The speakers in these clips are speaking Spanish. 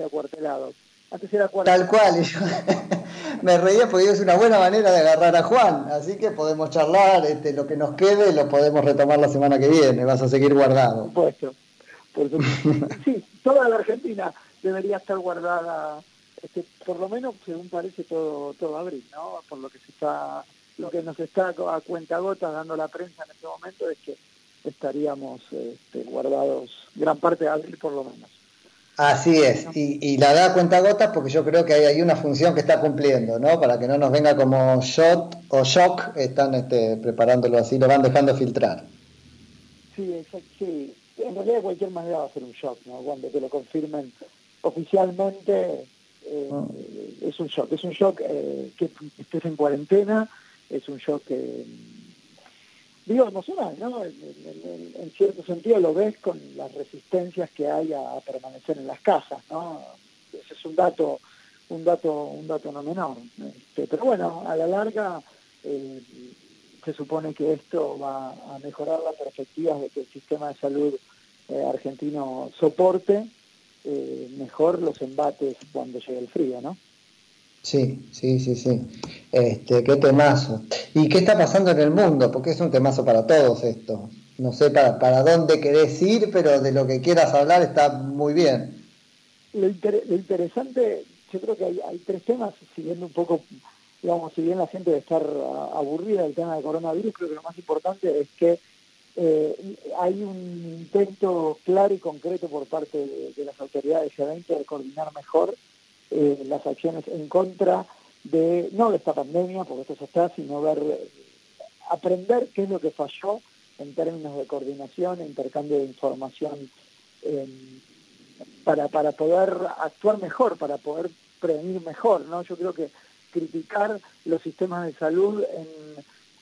de acuartelados. Antes era Tal cual, me reía porque es una buena manera de agarrar a Juan, así que podemos charlar, este, lo que nos quede lo podemos retomar la semana que viene, vas a seguir guardado. Por supuesto, por supuesto. sí, toda la Argentina debería estar guardada, este, por lo menos según parece todo, todo abril, ¿no? Por lo que se está, lo que nos está a cuenta gota dando la prensa en este momento es que estaríamos este, guardados gran parte de abril por lo menos. Así es, y, la da cuenta gotas porque yo creo que hay, hay, una función que está cumpliendo, ¿no? Para que no nos venga como shot o shock, están este, preparándolo así, lo van dejando filtrar. Sí, exacto, sí. En realidad de cualquier manera va a ser un shock, ¿no? Cuando te lo confirmen oficialmente eh, ah. es un shock. Es un shock eh, que estés en cuarentena, es un shock que digo, emocional, ¿no? En, cierto sentido lo ves con las resistencias que hay a, permanecer en las casas, ¿no? Ese es un dato, un dato, un dato no menor. Este, pero bueno, a la larga eh, se supone que esto va a mejorar las perspectivas de que el sistema de salud eh, argentino soporte eh, mejor los embates cuando llegue el frío, ¿no? Sí, sí, sí, sí. Este, qué temazo. ¿Y qué está pasando en el mundo? Porque es un temazo para todos esto. No sé para, para dónde querés ir, pero de lo que quieras hablar está muy bien. Lo, interesante, yo creo que hay, tres temas, siguiendo un poco, digamos, si bien la gente debe estar aburrida del tema del coronavirus, creo que lo más importante es que eh, hay un intento claro y concreto por parte de, las autoridades G20 de coordinar mejor eh, las acciones en contra de, no de esta pandemia, porque esto ya está, sino ver, aprender qué es lo que falló en términos de coordinación intercambio de información em, para, para poder actuar mejor, para poder prevenir mejor, ¿no? Yo creo que criticar los sistemas de salud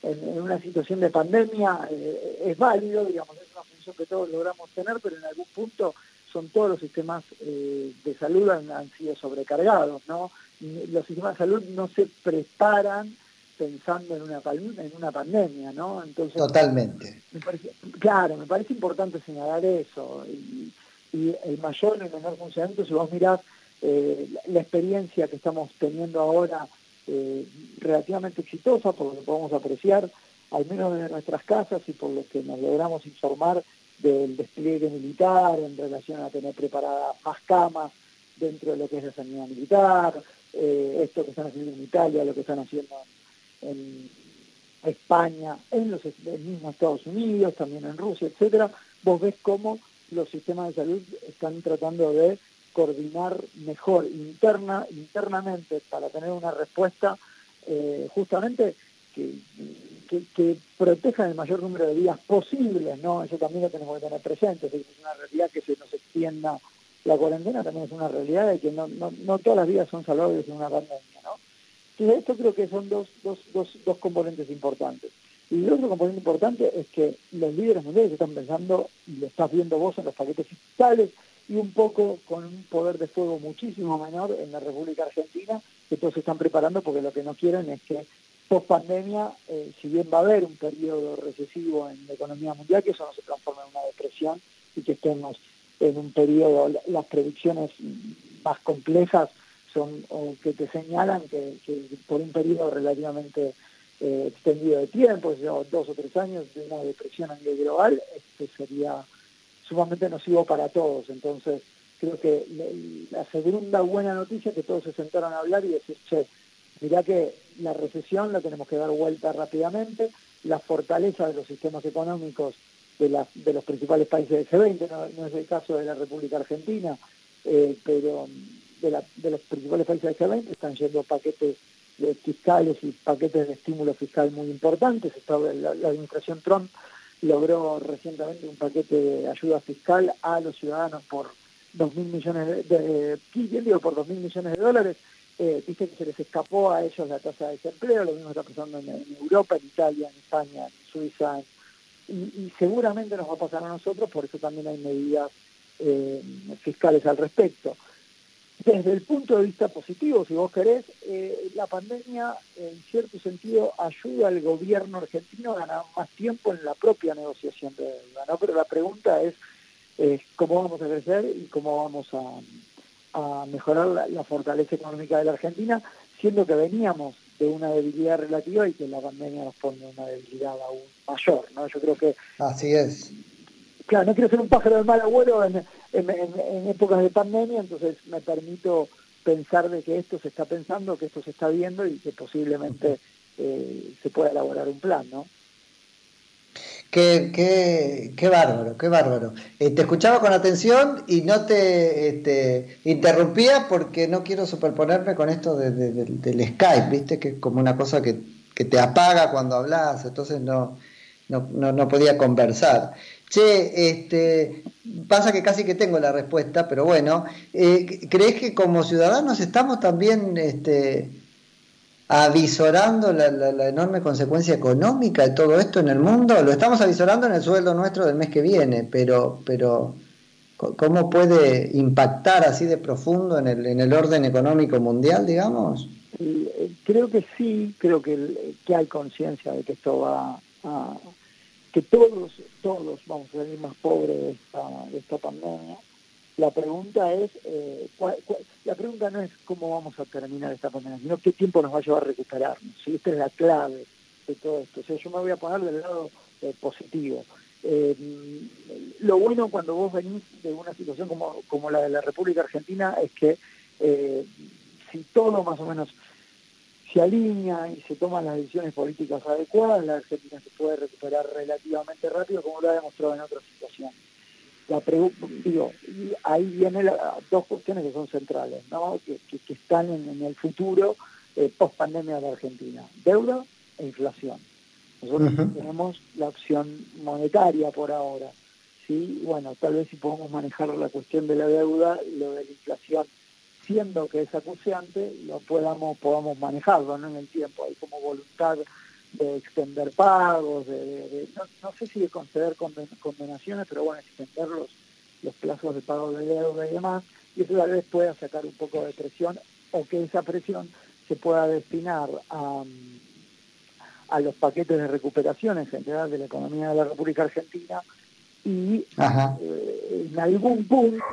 en, en, una situación de pandemia eh, es válido, digamos, es una función que todos logramos tener, pero en algún punto son todos los sistemas eh, de salud han, sido sobrecargados, ¿no? Los sistemas de salud no se preparan pensando en una en una pandemia, ¿no? Entonces totalmente. claro, me parece importante señalar eso y, el mayor y el menor funcionamiento, si vos mirás eh, la, experiencia que estamos teniendo ahora eh, relativamente exitosa, por lo que podemos apreciar, al menos de nuestras casas y por lo que nos logramos informar del despliegue militar en relación a tener preparadas más camas dentro de lo que es la sanidad militar, eh, esto que están haciendo en Italia, lo que están haciendo en, España, en los mismos Estados Unidos, también en Rusia, etcétera, vos ves cómo los sistemas de salud están tratando de coordinar mejor interna, internamente para tener una respuesta eh, justamente que que, protejan el mayor número de días posibles, ¿no? Eso también lo tenemos que tener presente, es una realidad que se nos extienda la cuarentena, también es una realidad de que no, no, no todas las vidas son salvables en una pandemia, ¿no? Entonces esto creo que son dos, dos, dos, dos componentes importantes. Y el otro componente importante es que los líderes mundiales están pensando, y lo estás viendo vos en los paquetes fiscales, y un poco con un poder de fuego muchísimo menor en la República Argentina, que todos se están preparando porque lo que no quieren es que post pandemia, eh, si bien va a haber un periodo recesivo en la economía mundial, que eso no se transforme en una depresión y que estemos en un periodo, las predicciones más complejas son o que te señalan que, por un periodo relativamente eh, extendido de tiempo, dos o tres años de una depresión a nivel global, este sería sumamente nocivo para todos. Entonces, creo que la segunda buena noticia es que todos se sentaron a hablar y decir, che, mirá que la recesión la tenemos que dar vuelta rápidamente, la fortaleza de los sistemas económicos de, de los principales países del G20, no, es el caso de la República Argentina, eh, pero de, los principales países del G20 están yendo paquetes fiscales y paquetes de estímulo fiscal muy importantes. La, la administración Trump logró recientemente un paquete de ayuda fiscal a los ciudadanos por dos mil millones de, de, por dos mil millones de dólares eh, dice que se les escapó a ellos la tasa de desempleo, lo mismo está pasando en, Europa, en Italia, en España, en Suiza, y, seguramente nos va a pasar a nosotros, por eso también hay medidas eh, fiscales al respecto. Desde el punto de vista positivo, si vos querés, eh, la pandemia en cierto sentido ayuda al gobierno argentino a ganar más tiempo en la propia negociación de deuda, ¿no? Pero la pregunta es cómo vamos a crecer y cómo vamos a, a mejorar la, fortaleza económica de la Argentina, siendo que veníamos de una debilidad relativa y que la pandemia nos pone una debilidad aún mayor, ¿no? Yo creo que... Así es. Claro, no quiero ser un pájaro de mal abuelo en, en, épocas de pandemia, entonces me permito pensar de que esto se está pensando, que esto se está viendo y que posiblemente eh, se pueda elaborar un plan, ¿no? Qué, qué, qué bárbaro, qué bárbaro. Eh, te escuchaba con atención y no te este, interrumpía porque no quiero superponerme con esto del Skype, ¿viste? Que es como una cosa que, te apaga cuando hablas, entonces no, no, podía conversar. Che, este, pasa que casi que tengo la respuesta, pero bueno, eh, ¿crees que como ciudadanos estamos también este, avisorando la, enorme consecuencia económica de todo esto en el mundo. Lo estamos avisorando en el sueldo nuestro del mes que viene, pero, pero ¿cómo puede impactar así de profundo en el, en el orden económico mundial, digamos? Eh, creo que sí, creo que, que hay conciencia de que esto va a, que todos, todos vamos a salir más pobres esta, de esta pandemia la pregunta es, eh, la pregunta no es cómo vamos a terminar esta pandemia, sino qué tiempo nos va a llevar a recuperarnos. ¿sí? Esta es la clave de todo esto. O sea, yo me voy a poner del lado eh, positivo. Eh, lo bueno cuando vos venís de una situación como, como la de la República Argentina es que si todo más o menos se alinea y se toman las decisiones políticas adecuadas, la Argentina se puede recuperar relativamente rápido, como lo ha demostrado en otras situaciones la digo, ahí vienen dos cuestiones que son centrales, ¿no? que, están en, el futuro eh, post pandemia de la Argentina, deuda e inflación. Nosotros tenemos la opción monetaria por ahora, ¿sí? Bueno, tal vez si podemos manejar la cuestión de la deuda lo de la inflación, siendo que es acuciante, lo podamos, podamos manejarlo ¿no? en el tiempo, hay como voluntad de extender pagos, de, no, sé si de conceder condenaciones, pero bueno, extender los, los plazos de pago de deuda y demás, y eso tal vez pueda sacar un poco de presión o que esa presión se pueda destinar a, a los paquetes de recuperación en general de la economía de la República Argentina y eh, en algún punto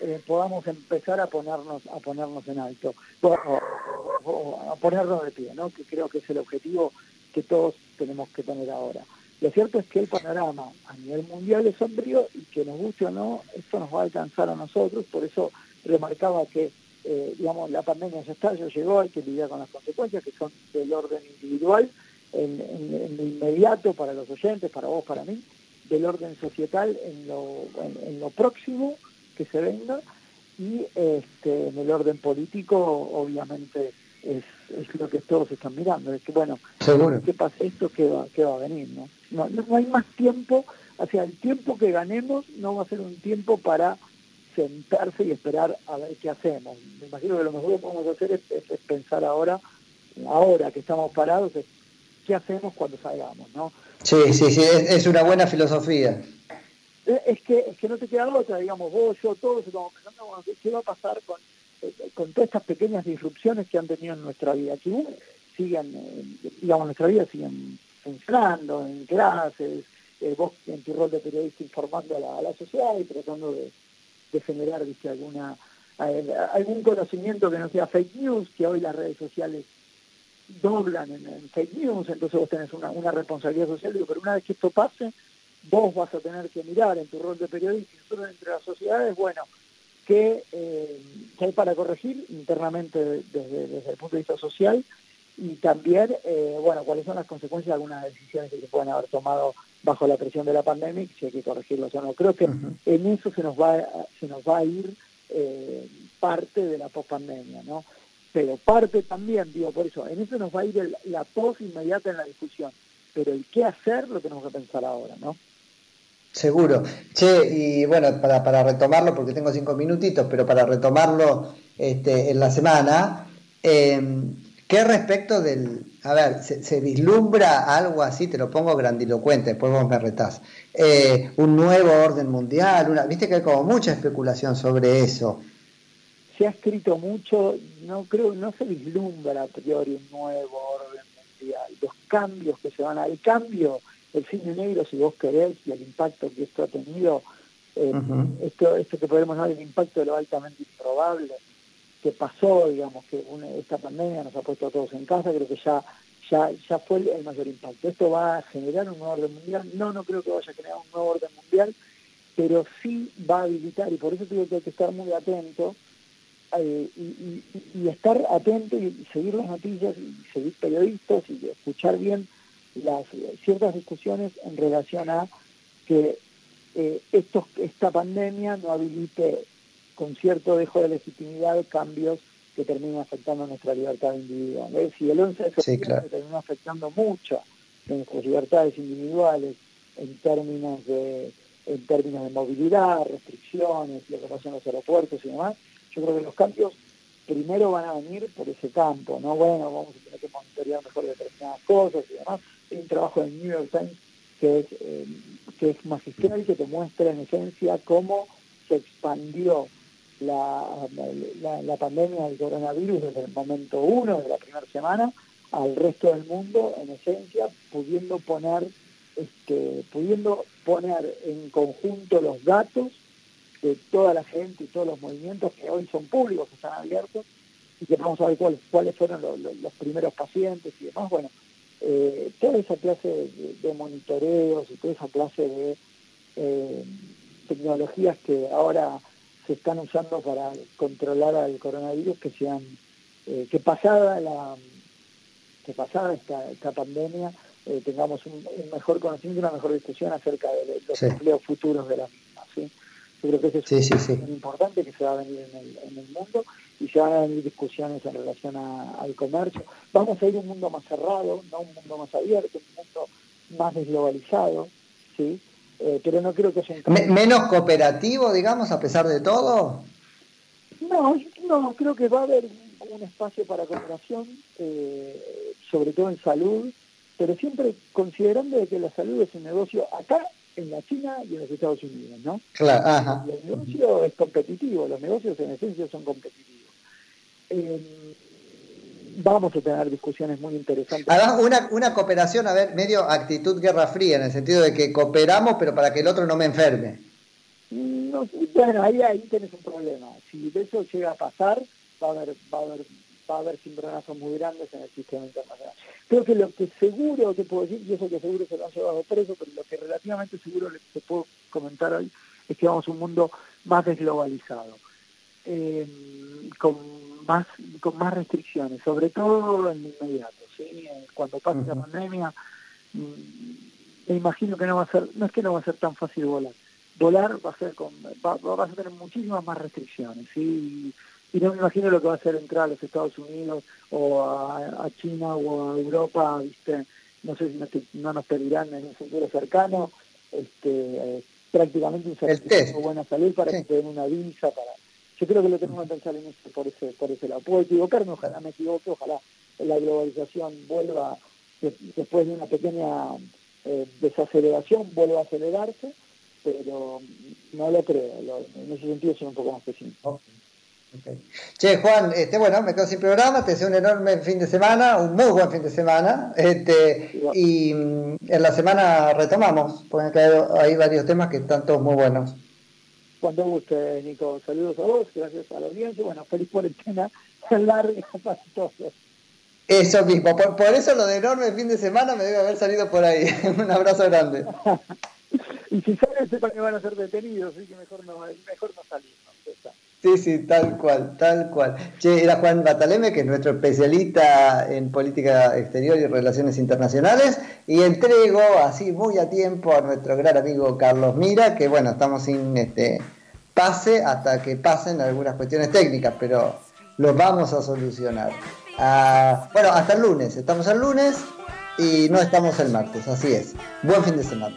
eh, podamos empezar a ponernos a ponernos en alto o, a ponernos de pie, ¿no? que creo que es el objetivo que todos tenemos que tener ahora. Lo cierto es que el panorama a nivel mundial es sombrío y que nos guste o no, esto nos va a alcanzar a nosotros, por eso remarcaba que eh, digamos, la pandemia ya está, ya llegó, hay que lidiar con las consecuencias que son del orden individual, en, lo inmediato para los oyentes, para vos, para mí, del orden societal en lo, en, lo próximo que se venga y este, en el orden político, obviamente, es, es lo que todos están mirando, es que bueno, ¿qué pasa esto? ¿Qué va, qué va a venir? ¿no? No, no hay más tiempo, o sea, el tiempo que ganemos no va a ser un tiempo para sentarse y esperar a ver qué hacemos. Me imagino que lo mejor que podemos hacer es, pensar ahora, ahora que estamos parados, es qué hacemos cuando salgamos, ¿no? Sí, sí, sí, es, una buena filosofía. Es que, es que no te queda otra, digamos, vos, yo, todos estamos pensando, bueno, ¿qué va a pasar con con todas estas pequeñas disrupciones que han tenido en nuestra vida, que sigan, eh, digamos, nuestra vida siguen funcionando en clases, eh, vos en tu rol de periodista informando a la, sociedad y tratando de, generar alguna eh, algún conocimiento que no sea fake news, que hoy las redes sociales doblan en, fake news, entonces vos tenés una, responsabilidad social, digo, pero una vez que esto pase, vos vas a tener que mirar en tu rol de periodista y entre las sociedades, bueno, que, eh, hay para corregir internamente desde, el punto de vista social y también, eh, bueno, cuáles son las consecuencias de algunas decisiones que se pueden haber tomado bajo la presión de la pandemia y si hay que corregirlos o no. Creo que en eso se nos va, se nos va a ir eh, parte de la post-pandemia, ¿no? Pero parte también, digo, por eso, en eso nos va a ir la post inmediata en la discusión, pero el qué hacer lo tenemos que pensar ahora, ¿no? Seguro. Che, y bueno, para, para retomarlo, porque tengo cinco minutitos, pero para retomarlo este, en la semana, em, ¿qué respecto del... A ver, se, vislumbra algo así, te lo pongo grandilocuente, después vos me retás. Eh, un nuevo orden mundial, una, viste que hay como mucha especulación sobre eso. Se ha escrito mucho, no creo, no se vislumbra a priori un nuevo orden mundial. Los cambios que se van a... El cambio el cine negro, si vos querés, y el impacto que esto ha tenido eh, esto, esto que podemos dar el impacto de lo altamente improbable que pasó, digamos, que esta pandemia nos ha puesto a todos en casa, creo que ya, ya, ya fue el, mayor impacto. ¿Esto va a generar un nuevo orden mundial? No, no creo que vaya a generar un nuevo orden mundial, pero sí va a habilitar, y por eso digo que hay que estar muy atento, eh, y, estar atento y, seguir las noticias, y seguir periodistas, y escuchar bien las ciertas discusiones en relación a que eh, esta pandemia no habilite con cierto dejo de legitimidad cambios que terminen afectando nuestra libertad individual. Si el 11 de septiembre terminó afectando mucho nuestras libertades individuales en términos de en términos de movilidad, restricciones, lo que pasa en los aeropuertos y demás, yo creo que los cambios primero van a venir por ese campo, ¿no? Bueno, vamos a tener que monitorear mejor determinadas cosas y demás. Un trabajo del New York Times que es eh, que es magistral, que te muestra en esencia cómo se expandió la, la, pandemia del coronavirus desde el momento uno, de la primera semana, al resto del mundo, en esencia, pudiendo poner, este, pudiendo poner en conjunto los datos de toda la gente y todos los movimientos que hoy son públicos, están abiertos, y que vamos a ver cuáles, cuáles fueron los primeros pacientes y demás. Bueno, eh, toda esa clase de, monitoreos y toda esa clase de eh, tecnologías que ahora se están usando para controlar al coronavirus que sean eh, que pasada la que pasada esta, esta pandemia tengamos un, mejor conocimiento y una mejor discusión acerca de, los empleos futuros de la misma. Yo creo que eso es sí, importante que se va a venir en el, en el mundo y se van a venir discusiones en relación al comercio. Vamos a ir a un mundo más cerrado, no un mundo más abierto, un mundo más desglobalizado, ¿sí? Eh, pero no creo que sea... ¿Menos cooperativo, digamos, a pesar de todo? No, no, creo que va a haber un espacio para cooperación, eh, sobre todo en salud, pero siempre considerando que la salud es un negocio acá en la China y en los Estados Unidos, ¿no? Claro, ajá. El negocio es competitivo, los negocios en esencia son competitivos. Eh, vamos a tener discusiones muy interesantes. Además, una, una cooperación, a ver, medio actitud guerra fría, en el sentido de que cooperamos, pero para que el otro no me enferme. bueno, ahí, ahí tenés un problema. Si eso llega a pasar, va a haber, va a haber, va a haber cimbronazos muy grandes en el sistema internacional. Creo que lo que seguro te puedo decir, y eso que seguro se lo han llevado preso, pero lo que relativamente seguro les puedo comentar hoy es que vamos a un mundo más desglobalizado. Eh, con más con más restricciones, sobre todo en inmediato. ¿sí? Cuando pase la pandemia, mm, me imagino que no va a ser, no es que no va a ser tan fácil volar. Volar va a ser con, va, va a tener muchísimas más restricciones, ¿sí? Y, no me imagino lo que va a ser entrar a los Estados Unidos o a, China o a Europa, ¿viste? No sé si no, nos pedirán en un futuro cercano, este, eh, prácticamente un certificado de buena salud para que den una visa, para yo creo que lo tenemos que pensar en eso por ese, por ese lado. Puedo equivocarme, ojalá me equivoque, ojalá la globalización vuelva, después de una pequeña eh, desaceleración, vuelva a acelerarse, pero no lo creo. en ese sentido soy un poco más pesimista. Che, Juan, este, bueno, me quedo sin programa, te deseo un enorme fin de semana, un muy buen fin de semana, este, y mm, en la semana retomamos, porque hay varios temas que están todos muy buenos. Cuando guste, Nico. Saludos a vos, gracias a la audiencia. Bueno, feliz cuarentena larga para todos. Eso mismo, por, eso lo de enorme fin de semana me debe haber salido por ahí. Un abrazo grande. y si salen, sepan que van a ser detenidos, así que mejor no, mejor no salir. Sí, sí, tal cual, tal cual. Che, era Juan Bataleme, que es nuestro especialista en política exterior y relaciones internacionales, y entrego así muy a tiempo a nuestro gran amigo Carlos Mira, que bueno, estamos sin este pase hasta que pasen algunas cuestiones técnicas, pero lo vamos a solucionar. Ah, bueno, hasta el lunes, estamos el lunes y no estamos el martes, así es. Buen fin de semana.